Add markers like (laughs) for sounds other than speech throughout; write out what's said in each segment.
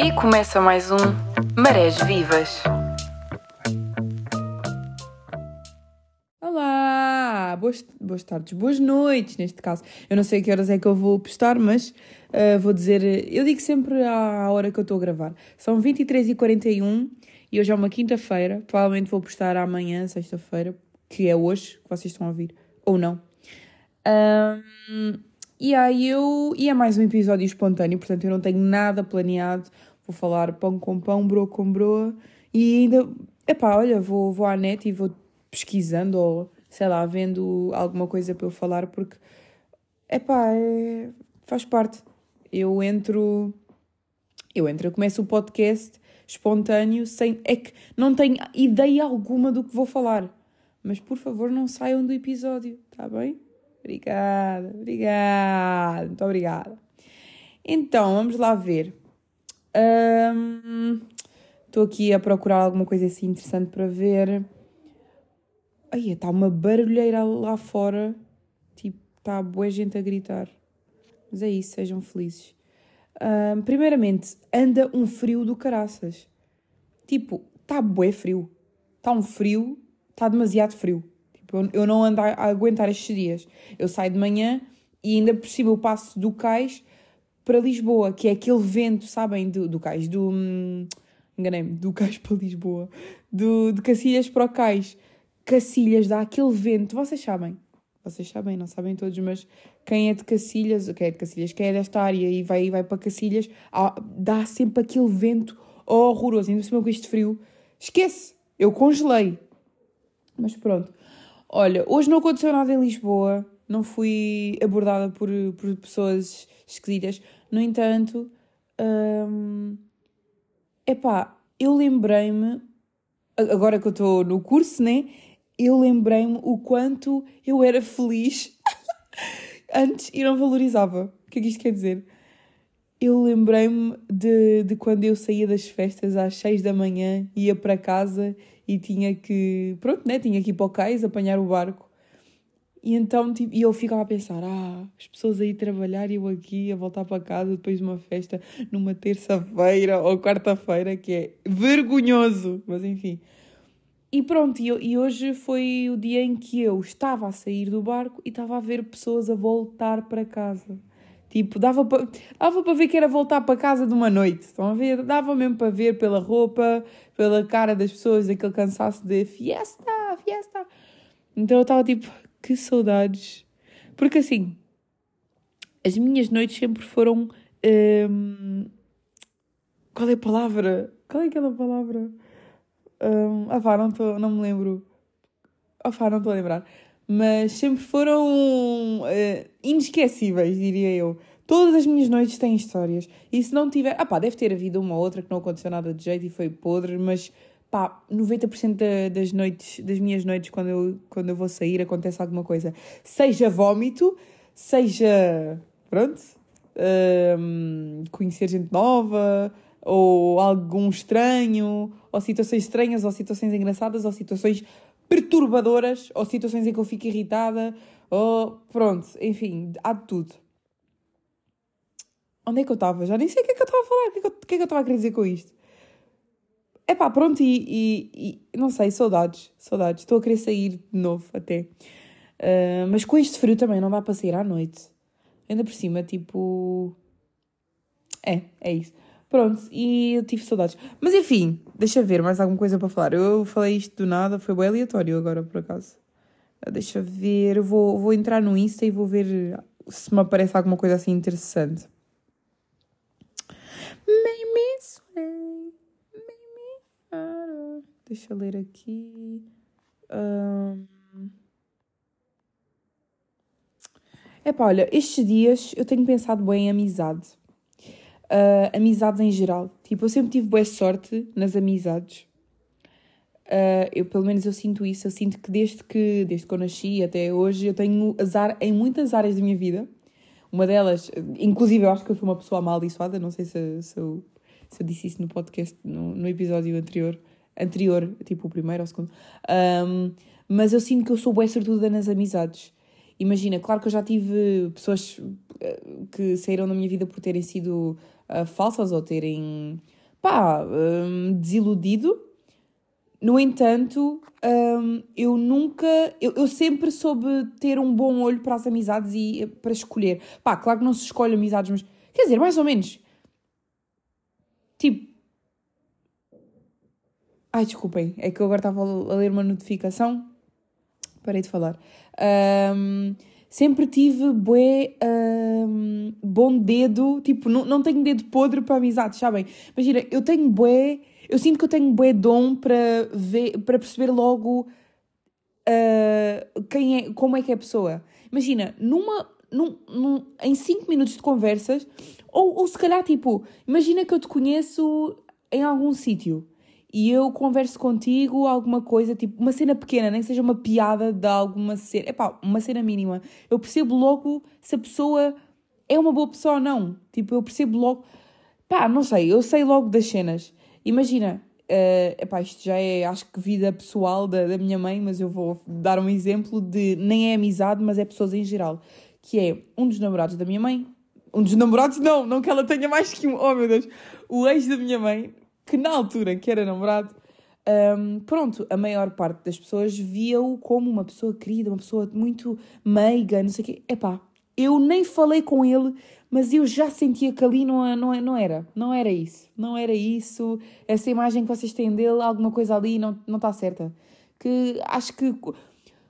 E começa mais um Marés Vivas. Olá! Boas, boas tardes, boas noites, neste caso. Eu não sei que horas é que eu vou postar, mas uh, vou dizer. Eu digo sempre à hora que eu estou a gravar. São 23h41 e hoje é uma quinta-feira. Provavelmente vou postar amanhã, sexta-feira, que é hoje, que vocês estão a ouvir, ou não. Um, e aí eu. E é mais um episódio espontâneo, portanto eu não tenho nada planeado. Vou falar pão com pão, broa com broa. E ainda. Epá, olha, vou, vou à net e vou pesquisando ou sei lá, vendo alguma coisa para eu falar, porque. Epá, é, faz parte. Eu entro. Eu entro, eu começo o podcast espontâneo, sem. É que não tenho ideia alguma do que vou falar. Mas por favor, não saiam do episódio, tá bem? Obrigada, obrigada, muito obrigada. Então, vamos lá ver. Estou um, aqui a procurar alguma coisa assim interessante para ver. Aí está uma barulheira lá fora. Tipo, está boa gente a gritar. Mas é isso, sejam felizes. Um, primeiramente, anda um frio do caraças. Tipo, está bué frio. Está um frio, está demasiado frio. Tipo, eu não ando a aguentar estes dias. Eu saio de manhã e ainda por cima eu passo do cais para Lisboa, que é aquele vento, sabem, do, do cais, do... Hum, enganei-me, do cais para Lisboa. Do, de Cacilhas para o cais. Cacilhas dá aquele vento, vocês sabem. Vocês sabem, não sabem todos, mas quem é de Cacilhas, quem é de Cacilhas, quem é desta área e vai, vai para Cacilhas, dá sempre aquele vento horroroso. Ainda por cima com este frio. Esquece, eu congelei. Mas pronto. Olha, hoje não aconteceu nada em Lisboa, não fui abordada por, por pessoas esquisitas. No entanto, hum, epá, eu lembrei-me, agora que eu estou no curso, né? Eu lembrei-me o quanto eu era feliz (laughs) antes e não valorizava. O que é que isto quer dizer? Eu lembrei-me de, de quando eu saía das festas às 6 da manhã, ia para casa e tinha que, pronto, né? Tinha que ir para o cais, apanhar o barco. E então, tipo, e eu ficava a pensar, ah, as pessoas aí trabalhar e eu aqui a voltar para casa depois de uma festa numa terça-feira ou quarta-feira, que é vergonhoso, mas enfim. E pronto, e, e hoje foi o dia em que eu estava a sair do barco e estava a ver pessoas a voltar para casa. Tipo, dava para dava para ver que era voltar para casa de uma noite. Estão a ver? Dava mesmo para ver pela roupa, pela cara das pessoas, aquele cansaço de fiesta, fiesta. Então eu estava tipo, que saudades. Porque assim, as minhas noites sempre foram. Hum, qual é a palavra? Qual é aquela palavra? Um, ah, pá, não, tô, não me lembro. Ah, pá, não estou a lembrar mas sempre foram uh, inesquecíveis, diria eu. Todas as minhas noites têm histórias. E se não tiver. Ah, pá, deve ter havido uma ou outra que não aconteceu nada de jeito e foi podre, mas pá, 90% da, das noites, das minhas noites, quando eu, quando eu vou sair, acontece alguma coisa. Seja vómito, seja. Pronto. Um, conhecer gente nova, ou algum estranho, ou situações estranhas, ou situações engraçadas, ou situações perturbadoras ou situações em que eu fico irritada ou pronto, enfim, há de tudo. Onde é que eu estava? Já nem sei o que é que eu estava a falar, o que é que eu, é estava a querer dizer com isto. É pá, pronto, e, e, e, não sei, saudades, saudades. Estou a querer sair de novo até. Uh, mas com este frio também não dá para sair à noite. Ainda por cima, tipo. É, é isso. Pronto, e eu tive saudades. Mas enfim, deixa ver mais alguma coisa para falar. Eu falei isto do nada, foi bem aleatório agora por acaso. Ah, deixa ver, vou, vou entrar no Insta e vou ver se me aparece alguma coisa assim interessante. Deixa eu ler aqui. Um... Epá, olha, estes dias eu tenho pensado bem em amizade uh, amizades em geral. Tipo, eu sempre tive boa sorte nas amizades. Uh, eu, pelo menos eu sinto isso. Eu sinto que desde que, desde que eu nasci até hoje, eu tenho azar em muitas áreas da minha vida. Uma delas, inclusive, eu acho que eu sou uma pessoa amaldiçoada. Não sei se, se, eu, se eu disse isso no podcast, no, no episódio anterior. Anterior, tipo o primeiro ou o segundo. Um, mas eu sinto que eu sou boa sortuda nas amizades. Imagina, claro que eu já tive pessoas que saíram da minha vida por terem sido uh, falsas ou terem, pá, um, desiludido. No entanto, um, eu nunca, eu, eu sempre soube ter um bom olho para as amizades e para escolher. Pá, claro que não se escolhe amizades, mas quer dizer, mais ou menos. Tipo. Ai, desculpem, é que eu agora estava a ler uma notificação. Parei de falar. Um, sempre tive bué, um, bom dedo, tipo, não, não tenho dedo podre para amizades, sabem? Imagina, eu tenho bué, eu sinto que eu tenho bué dom para ver, para perceber logo uh, quem é, como é que é a pessoa. Imagina, numa, num, num, em 5 minutos de conversas, ou, ou se calhar, tipo, imagina que eu te conheço em algum sítio e eu converso contigo alguma coisa, tipo, uma cena pequena, nem que seja uma piada de alguma cena, epá, uma cena mínima. Eu percebo logo se a pessoa é uma boa pessoa ou não. Tipo, eu percebo logo, pá, não sei, eu sei logo das cenas. Imagina, uh, epá, isto já é, acho que vida pessoal da, da minha mãe, mas eu vou dar um exemplo de, nem é amizade, mas é pessoas em geral. Que é um dos namorados da minha mãe, um dos namorados, não, não que ela tenha mais que um, oh meu Deus, o ex da minha mãe que na altura que era namorado, um, pronto, a maior parte das pessoas via-o como uma pessoa querida, uma pessoa muito meiga, não sei o quê. Epá, eu nem falei com ele, mas eu já sentia que ali não, não, não era, não era isso, não era isso, essa imagem que vocês têm dele, alguma coisa ali não não está certa. Que acho que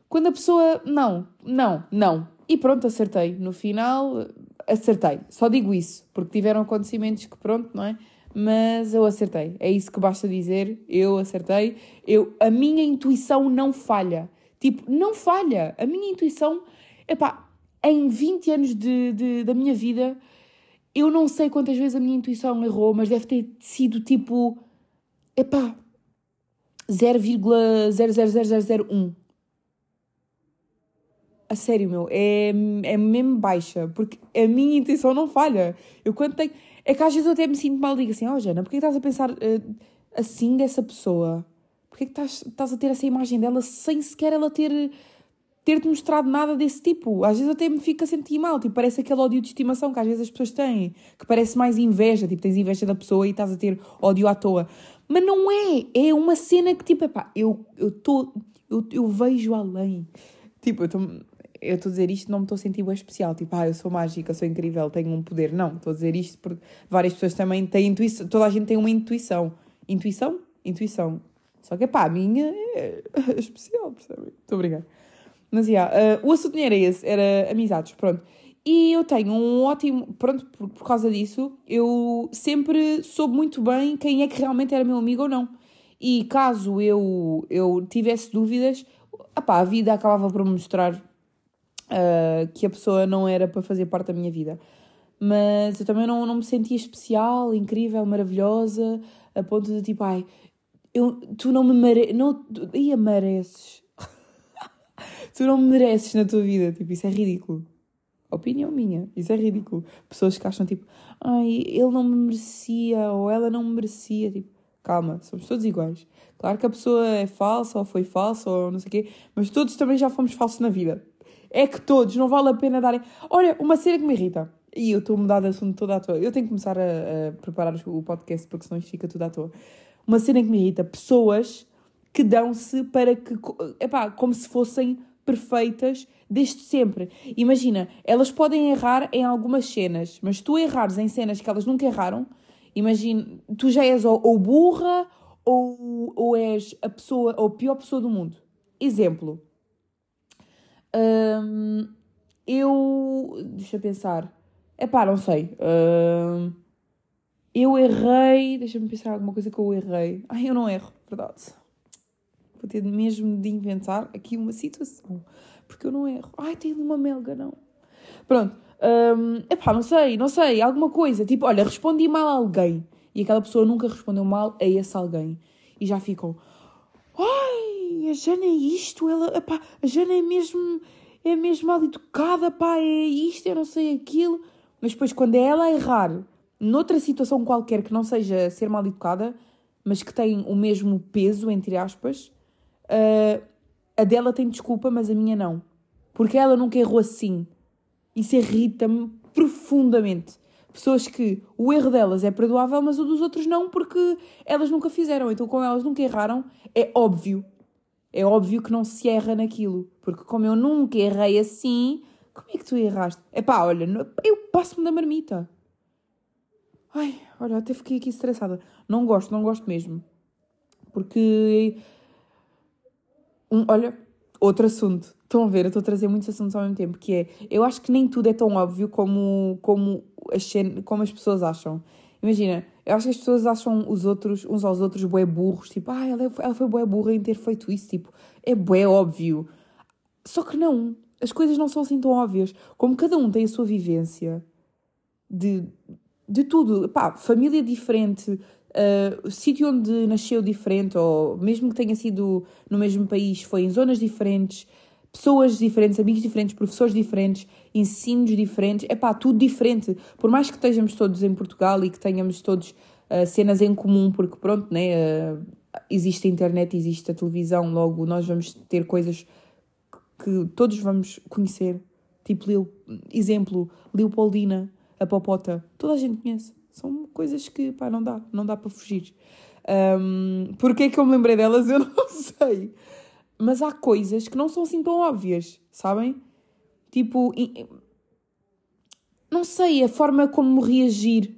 quando a pessoa, não, não, não, e pronto, acertei. No final, acertei. Só digo isso, porque tiveram acontecimentos que pronto, não é? Mas eu acertei. É isso que basta dizer. Eu acertei. Eu, a minha intuição não falha. Tipo, não falha. A minha intuição, epá, em 20 anos de, de, da minha vida, eu não sei quantas vezes a minha intuição errou, mas deve ter sido tipo, epá, 0,00001. A sério, meu, é, é mesmo baixa, porque a minha intuição não falha. Eu quando tenho é que às vezes eu até me sinto mal digo assim: Ó, oh, Jana, porquê estás a pensar uh, assim dessa pessoa? Porquê que estás, estás a ter essa imagem dela sem sequer ela ter ter-te mostrado nada desse tipo. Às vezes até me fico a sentir mal, tipo, parece aquele ódio de estimação que às vezes as pessoas têm, que parece mais inveja, tipo, tens inveja da pessoa e estás a ter ódio à toa. Mas não é, é uma cena que, tipo, epá, eu eu, eu, eu vejo além. Tipo, eu estou eu estou a dizer isto, não me estou a sentir bem especial, tipo, ah, eu sou mágica, sou incrível, tenho um poder. Não, estou a dizer isto porque várias pessoas também têm intuição, toda a gente tem uma intuição. Intuição? Intuição. Só que, pá, a minha é (laughs) especial, percebem? Estou a brincar. Mas, yeah, uh, o assunto era esse, era amizades, pronto. E eu tenho um ótimo, pronto, por, por causa disso, eu sempre soube muito bem quem é que realmente era meu amigo ou não. E caso eu, eu tivesse dúvidas, opá, a vida acabava por mostrar uh, que a pessoa não era para fazer parte da minha vida. Mas eu também não, não me sentia especial, incrível, maravilhosa, a ponto de tipo, ai, eu, tu não me não, ia mereces. (laughs) tu não me mereces na tua vida, tipo, isso é ridículo. Opinião minha, isso é ridículo. Pessoas que acham tipo, ai, ele não me merecia ou ela não me merecia, tipo, calma, somos todos iguais. Claro que a pessoa é falsa ou foi falsa ou não sei o quê, mas todos também já fomos falsos na vida. É que todos, não vale a pena darem. Olha, uma cena que me irrita. E eu estou a mudar de assunto toda à toa. Eu tenho que começar a, a preparar o podcast porque senão isto fica tudo à toa. Uma cena que me irrita. Pessoas que dão-se para que. Epá, como se fossem perfeitas desde sempre. Imagina, elas podem errar em algumas cenas, mas tu errares em cenas que elas nunca erraram, imagina, tu já és ou, ou burra ou, ou és a pessoa, ou a pior pessoa do mundo. Exemplo, um, eu. Deixa eu pensar. É pá, não sei. Um, eu errei. Deixa-me pensar alguma coisa que eu errei. Ai, eu não erro, verdade. Vou ter mesmo de inventar aqui uma situação. Porque eu não erro. Ai, tenho uma melga, não. Pronto. Um, epá, não sei, não sei. Alguma coisa. Tipo, olha, respondi mal a alguém. E aquela pessoa nunca respondeu mal a esse alguém. E já ficam. Ai, a Jana é isto, ela, epá, a Jana é mesmo, é mesmo mal educada, pá, é isto, eu não sei aquilo. Mas depois, quando é ela a errar noutra situação qualquer que não seja ser mal educada, mas que tem o mesmo peso, entre aspas, uh, a dela tem desculpa, mas a minha não. Porque ela nunca errou assim. Isso irrita-me profundamente. Pessoas que o erro delas é perdoável, mas o dos outros não, porque elas nunca fizeram. Então, como elas nunca erraram, é óbvio. É óbvio que não se erra naquilo. Porque como eu nunca errei assim, como é que tu erraste? É pá, olha, eu passo-me da marmita. Ai, olha, até fiquei aqui estressada. Não gosto, não gosto mesmo. Porque. Um, olha, outro assunto. Estão a ver, eu estou a trazer muitos assuntos ao mesmo tempo, que é, eu acho que nem tudo é tão óbvio como, como, as, como as pessoas acham. Imagina, eu acho que as pessoas acham os outros, uns aos outros, bué burros, tipo, ah, ela, ela foi bué burra em ter feito isso, tipo, é bué óbvio. Só que não, as coisas não são assim tão óbvias. Como cada um tem a sua vivência de, de tudo, pá, família diferente, uh, sítio onde nasceu diferente, ou mesmo que tenha sido no mesmo país, foi em zonas diferentes, pessoas diferentes, amigos diferentes, professores diferentes, ensinos diferentes, é pá, tudo diferente. Por mais que estejamos todos em Portugal e que tenhamos todos uh, cenas em comum, porque pronto, né, uh, existe a internet, existe a televisão, logo nós vamos ter coisas que todos vamos conhecer. Tipo, exemplo, Leopoldina, a Popota, toda a gente conhece. São coisas que, pá, não dá, não dá para fugir. Um, Porquê é que eu me lembrei delas? (laughs) Eu não sei. Mas há coisas que não são assim tão óbvias, sabem? Tipo, não sei, a forma como reagir,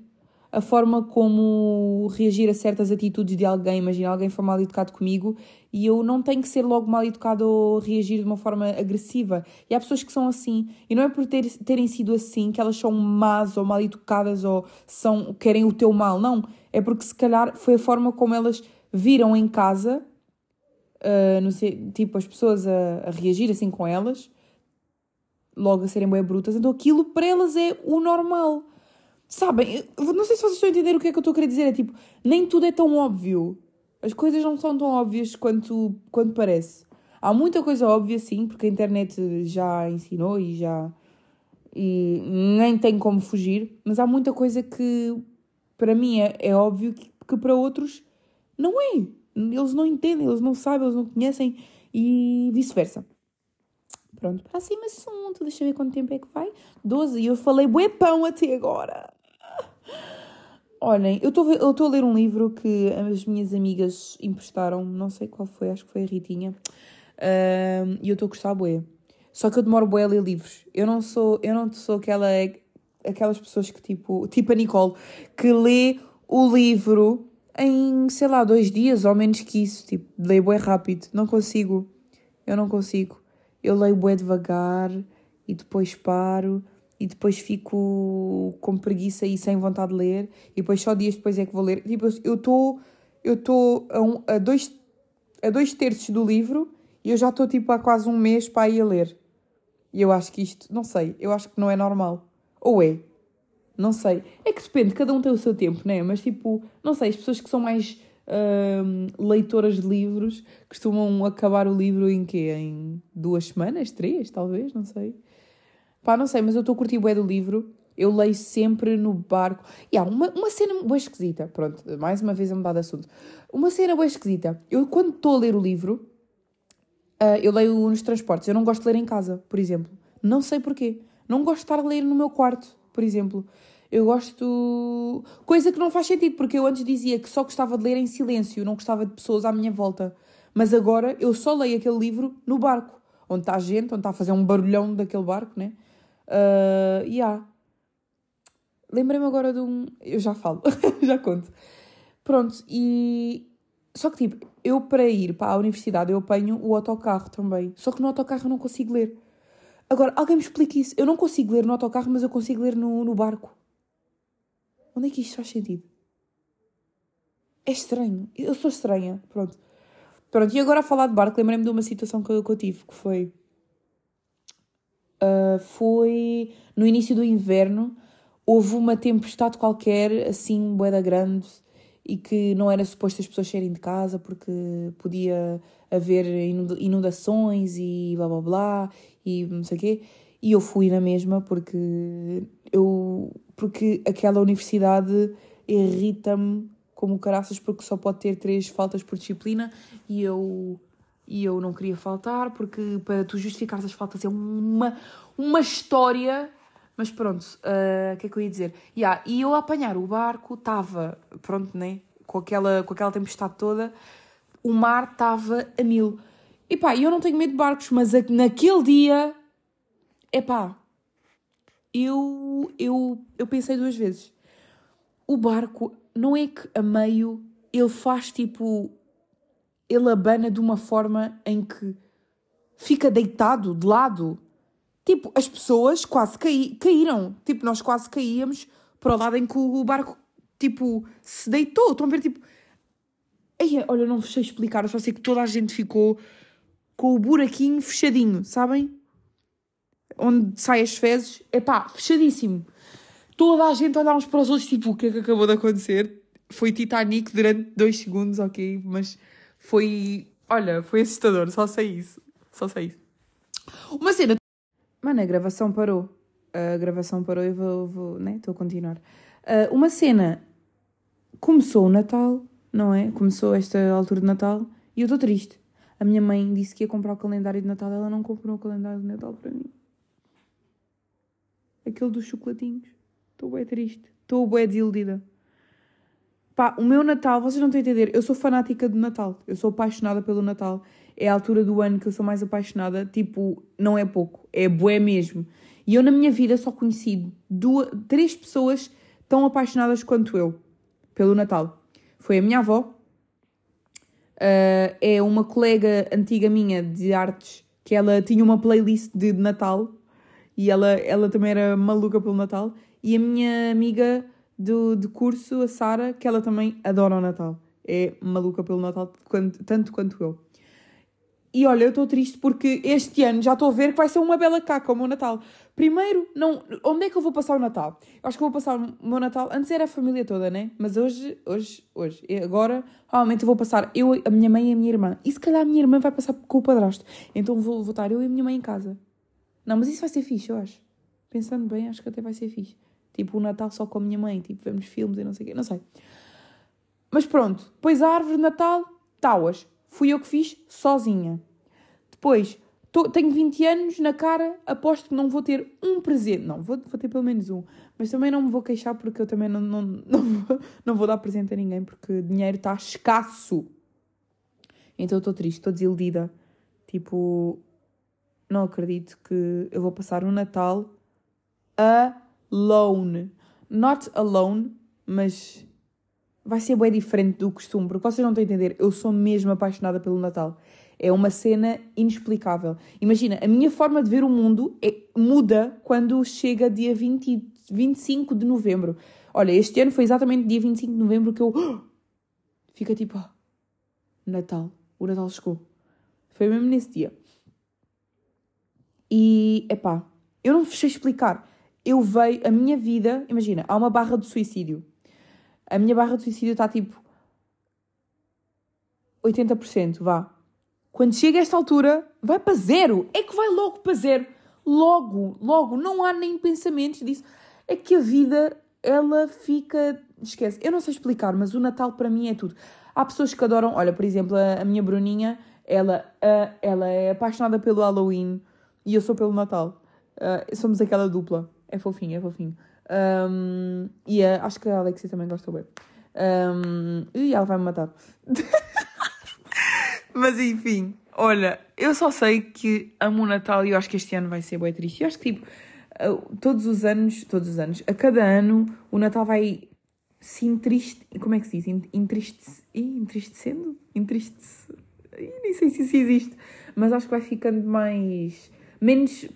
a forma como reagir a certas atitudes de alguém. Imagina, alguém foi mal educado comigo e eu não tenho que ser logo mal educado ou reagir de uma forma agressiva. E há pessoas que são assim, e não é por ter, terem sido assim que elas são más ou mal educadas ou são, querem o teu mal, não. É porque se calhar foi a forma como elas viram em casa uh, sei, tipo, as pessoas a, a, reagir assim com elas, logo a serem bem brutas, então aquilo para elas é o normal. Sabem? Não sei se vocês estão a entender o que é que eu estou a querer dizer. É tipo, nem tudo é tão óbvio. As coisas não são tão óbvias quanto, quanto parece. Há muita coisa óbvia, sim, porque a internet já ensinou e já. e nem tem como fugir, mas há muita coisa que para mim é, é óbvio que, que para outros não é. Eles não entendem, eles não sabem, eles não conhecem e vice-versa. Pronto, próximo assunto. Deixa eu ver quanto tempo é que vai. 12. E eu falei bué pão até agora. Olhem, eu estou a ler um livro que as minhas amigas emprestaram. Não sei qual foi, acho que foi a Ritinha. Um, e eu estou a gostar bué. Só que eu demoro bué a ler livros. Eu não sou, eu não sou aquela, aquelas pessoas que tipo, tipo a Nicole, que lê o livro em, sei lá, dois dias ou menos que isso. Tipo, leio bué rápido. Não consigo. Eu não consigo. Eu leio bué devagar e depois paro e depois fico com preguiça e sem vontade de ler e depois só dias depois é que vou ler. Tipo, eu estou eu estou a, um, a, dois, a dois terços do livro e eu já estou tipo há quase um mês para ir a ler. E eu acho que isto, não sei, eu acho que não é normal. Ou é? Não sei. É que depende, cada um tem o seu tempo, né? Mas tipo, não sei, as pessoas que são mais uh, leitoras de livros costumam acabar o livro em quê? Em duas semanas? Três, talvez? Não sei. Pá, não sei, mas eu estou a curtir o do livro. Eu leio sempre no barco. E há uma, uma cena boa esquisita. Pronto, mais uma vez a mudar de assunto. Uma cena boa esquisita. Eu, quando estou a ler o livro, uh, eu leio nos transportes. Eu não gosto de ler em casa, por exemplo. Não sei porquê. Não gosto de estar a ler no meu quarto, por exemplo. Eu gosto. Coisa que não faz sentido, porque eu antes dizia que só gostava de ler em silêncio, não gostava de pessoas à minha volta. Mas agora eu só leio aquele livro no barco, onde está a gente, onde está a fazer um barulhão daquele barco, né? Uh, yeah. Lembrei-me agora de um. Eu já falo, (laughs) já conto. Pronto, e. Só que tipo, eu para ir para a universidade eu apanho o autocarro também. Só que no autocarro eu não consigo ler. Agora, alguém me explique isso. Eu não consigo ler no autocarro, mas eu consigo ler no, no barco. Onde é que isto faz sentido? É estranho. Eu sou estranha. Pronto. Pronto, e agora a falar de barco, lembrei-me de uma situação que eu, que eu tive, que foi... Uh, foi no início do inverno, houve uma tempestade qualquer, assim, boeda grande, e que não era suposto as pessoas saírem de casa porque podia haver inundações e blá blá blá, e não sei o quê. E eu fui na mesma porque eu porque aquela universidade irrita-me como caraças porque só pode ter três faltas por disciplina e eu e eu não queria faltar porque para tu justificares as faltas é uma uma história Mas pronto, o que é que eu ia dizer? Yeah, e eu a apanhar o barco, estava, pronto, né? Com aquela, com aquela tempestade toda, o mar estava a mil. E pá, eu não tenho medo de barcos, mas naquele dia, é pá, eu, eu, eu pensei duas vezes. O barco, não é que a meio ele faz tipo. Ele abana de uma forma em que fica deitado de lado. Tipo, as pessoas quase caí, caíram. Tipo, nós quase caíamos para o lado em que o barco, tipo, se deitou. Estão a ver, tipo. Ei, olha, não vos sei explicar, eu só sei que toda a gente ficou com o buraquinho fechadinho, sabem? Onde saem as fezes. Epá, fechadíssimo. Toda a gente olhar uns para os outros, tipo, o que é que acabou de acontecer? Foi Titanic durante dois segundos, ok, mas foi. Olha, foi assustador, só sei isso. Só sei isso. Uma cena. Mano, a gravação parou. A gravação parou e vou, vou né? Estou a continuar. Ah, uma cena. Começou o Natal, não é? Começou esta altura de Natal e eu estou triste. A minha mãe disse que ia comprar o calendário de Natal, ela não comprou o calendário de Natal para mim. Aquele dos chocolatinhos. Estou bem triste. Estou bem desiludida. Pá, o meu Natal, vocês não estão a entender, eu sou fanática de Natal. Eu sou apaixonada pelo Natal. É a altura do ano que eu sou mais apaixonada. Tipo, não é pouco, é bué mesmo. E eu na minha vida só conheci duas, três pessoas tão apaixonadas quanto eu pelo Natal. Foi a minha avó, Uh, é uma colega antiga minha de artes que ela tinha uma playlist de Natal e ela, ela também era maluca pelo Natal. E a minha amiga do, de curso, a Sara, que ela também adora o Natal. É maluca pelo Natal tanto quanto eu. E olha, eu estou triste porque este ano já estou a ver que vai ser uma bela caca o meu Natal. Primeiro, não, onde é que eu vou passar o Natal? Eu acho que vou passar o meu Natal. Antes era a família toda, né? Mas hoje, hoje, hoje, agora, provavelmente eu vou passar eu, a minha mãe e a minha irmã. E se calhar a minha irmã vai passar com o padrasto. Então vou, estar eu e a minha mãe em casa. Não, mas isso vai ser fixe, eu acho. Pensando bem, acho que até vai ser fixe. Tipo, o Natal só com a minha mãe. Tipo, vemos filmes e não sei o quê. Não sei. Mas pronto. Depois a árvore de Natal, tauas. Fui eu que fiz, sozinha. Depois, tô, tenho 20 anos na cara, aposto que não vou ter um presente. Não, vou, vou ter pelo menos um. Mas também não me vou queixar porque eu também não, não, não, vou, (laughs) não vou dar presente a ninguém porque dinheiro está escasso. Então eu estou triste, estou desiludida. Tipo, não acredito que eu vou passar o Natal alone. Not alone, mas vai ser bem diferente do costume, porque vocês não estão a entender, eu sou mesmo apaixonada pelo Natal. É uma cena inexplicável. Imagina, a minha forma de ver o mundo é, muda quando chega dia 20, 25 de novembro. Olha, este ano foi exatamente dia 25 de novembro que eu. Fica tipo. ah, Natal. O Natal chegou. Foi mesmo nesse dia. E, epá, eu não vos sei explicar. Eu vejo a minha vida. Imagina, há uma barra de suicídio. A minha barra de suicídio está tipo. 80%, vá. Quando chega a esta altura, vai para zero. É que vai logo para zero. Logo, logo. Não há nem pensamentos disso. É que a vida, ela fica. Esquece. Eu não sei explicar, mas o Natal para mim é tudo. Há pessoas que adoram. Olha, por exemplo, a, minha Bruninha, ela, ela é apaixonada pelo Halloween e eu sou pelo Natal. Ah, somos aquela dupla. É fofinho, é fofinho. Um, e a- acho que a Alexia também gosta bem. Um, e ela vai me matar. (laughs) Mas enfim, olha, eu só sei que amo o Natal e eu acho que este ano vai ser bem triste. Eu acho que tipo, todos os anos, todos os anos, a cada ano, o Natal vai se entriste... Como é que se diz? En- Entristece... Ih, entristecendo? Entristece... Ih, Nem sei se isso existe. Mas acho que vai ficando mais... Menos...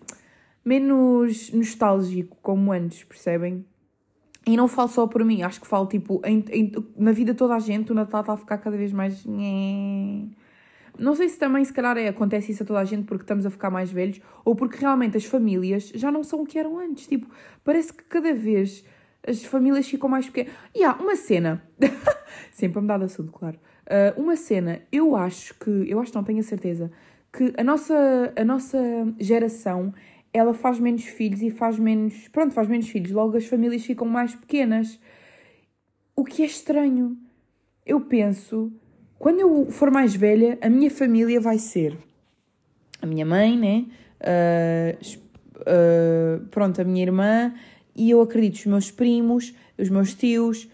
Menos nostálgico, como antes, percebem? E não falo só por mim, acho que falo tipo em- em- na vida toda a gente, o Natal está a ficar cada vez mais. Não sei se também, se calhar, é, acontece isso a toda a gente porque estamos a ficar mais velhos ou porque realmente as famílias já não são o que eram antes. Tipo, parece que cada vez as famílias ficam mais pequenas. E há uma cena, (laughs) sempre a mudar de assunto, claro. Ah, uma cena, eu acho que, eu acho, não tenho a certeza, que a nossa, a nossa geração ela faz menos filhos e faz menos. Pronto, faz menos filhos, logo as famílias ficam mais pequenas. O que é estranho. Eu penso, quando eu for mais velha, a minha família vai ser a minha mãe, né? Ah, es- uh, pronto, a minha irmã, e eu acredito os meus primos, os meus tios,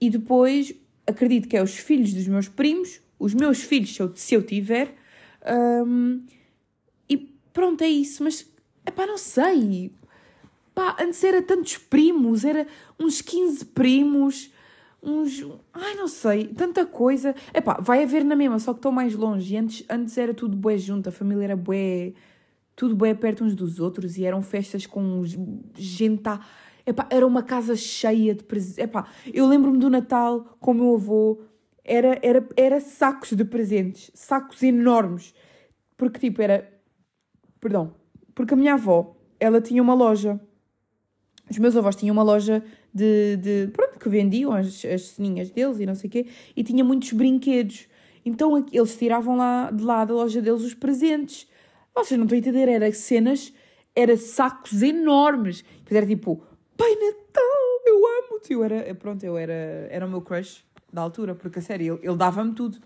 e depois acredito que é os filhos dos meus primos, os meus filhos, se eu, se eu tiver, um, e pronto, é isso. Mas, pá, não sei. Pá, antes era tantos primos, era uns 15 primos, uns. Ai, não sei, tanta coisa. Epá, vai haver na mesma, só que estou mais longe. Antes, antes era tudo bué junto, a família era bué. Tudo bué perto uns dos outros e eram festas com gente. Epá, era uma casa cheia de presentes. Epá, eu lembro-me do Natal com o meu avô, era, era, era sacos de presentes, sacos enormes. Porque, tipo, era. Perdão. Porque a minha avó, ela tinha uma loja. Os meus avós tinham uma loja de. de pronto, que vendiam as, as ceninhas deles e não sei o quê. E tinha muitos brinquedos. Então eles tiravam lá de lá da loja deles os presentes. Vocês não estão a entender, era cenas, era sacos enormes. Depois era tipo, Pai Natal, eu amo-te. Eu era, pronto, eu era, era o meu crush da altura, porque a sério, ele, ele dava-me tudo.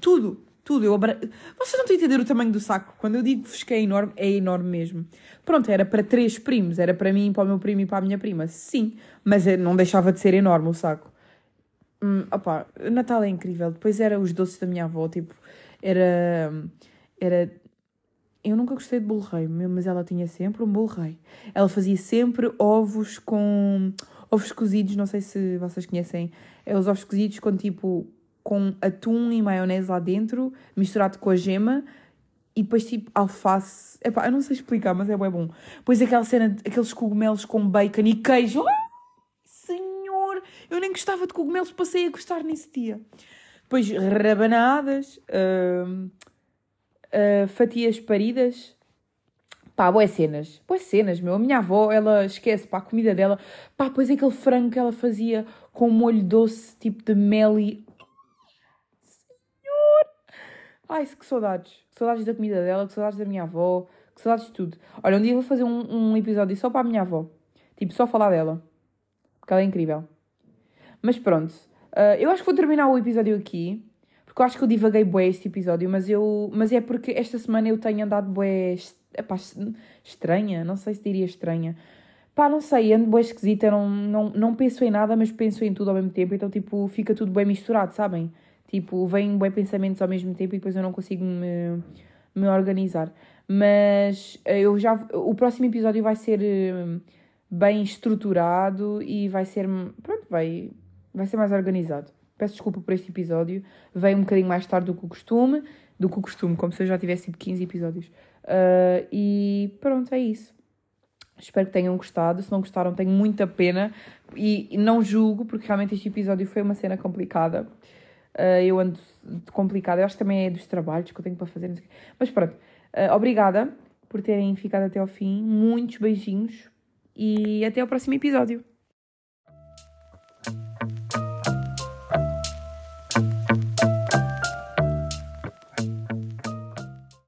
Tudo. Tudo, eu abra... Vocês não estão a entender o tamanho do saco. Quando eu digo-vos que é enorme, é enorme mesmo. Pronto, era para três primos. Era para mim, para o meu primo e para a minha prima. Sim, mas não deixava de ser enorme o saco. Hum, opá, Natal é incrível. Depois era os doces da minha avó, tipo... Era... Era... Eu nunca gostei de bolo rei, mas ela tinha sempre um bolo rei. Ela fazia sempre ovos com... Ovos cozidos, não sei se vocês conhecem. É os ovos cozidos com tipo com atum e maionese lá dentro, misturado com a gema, e depois tipo alface. Epá, eu não sei explicar, mas é bem bom. Depois aquela cena, aqueles cogumelos com bacon e queijo. Senhor! Eu nem gostava de cogumelos, passei a gostar nesse dia. Depois rabanadas, uh, uh, fatias paridas. Pá, boas cenas. Boas cenas, meu. A minha avó, ela esquece, pá, a comida dela. Pá, depois aquele frango que ela fazia com molho doce, tipo de mel e Ai, que saudades. Que saudades da comida dela, que saudades da minha avó, que saudades de tudo. Olha, um dia vou fazer um, um episódio só para a minha avó. Tipo, só falar dela. Porque ela é incrível. Mas pronto. Uh, eu acho que vou terminar o episódio aqui. Porque eu acho que eu divaguei bué este episódio. Mas, eu, mas é porque esta semana eu tenho andado bué... Epá, estranha. Não sei se diria estranha. Pá, não sei. Ando bué esquisita. Não, não, não penso em nada, mas penso em tudo ao mesmo tempo. Então, tipo, fica tudo bem misturado, sabem? Tipo, vêm bem pensamentos ao mesmo tempo e depois eu não consigo me, me organizar. Mas eh, eu já. O próximo episódio vai ser eh, bem estruturado e vai ser. Pronto, vai, vai ser mais organizado. Peço desculpa por este episódio. Veio um bocadinho mais tarde do que o costume. Do que o costume, como se eu já tivesse sido 15 episódios. Uh, e pronto, é isso. Espero que tenham gostado. Se não gostaram, tenho muita pena. E não julgo, porque realmente este episódio foi uma cena complicada. Uh, eu ando complicada. Eu acho que também é dos trabalhos que eu tenho para fazer. Mas pronto. Uh, obrigada por terem ficado até ao fim. Muitos beijinhos e até ao próximo episódio.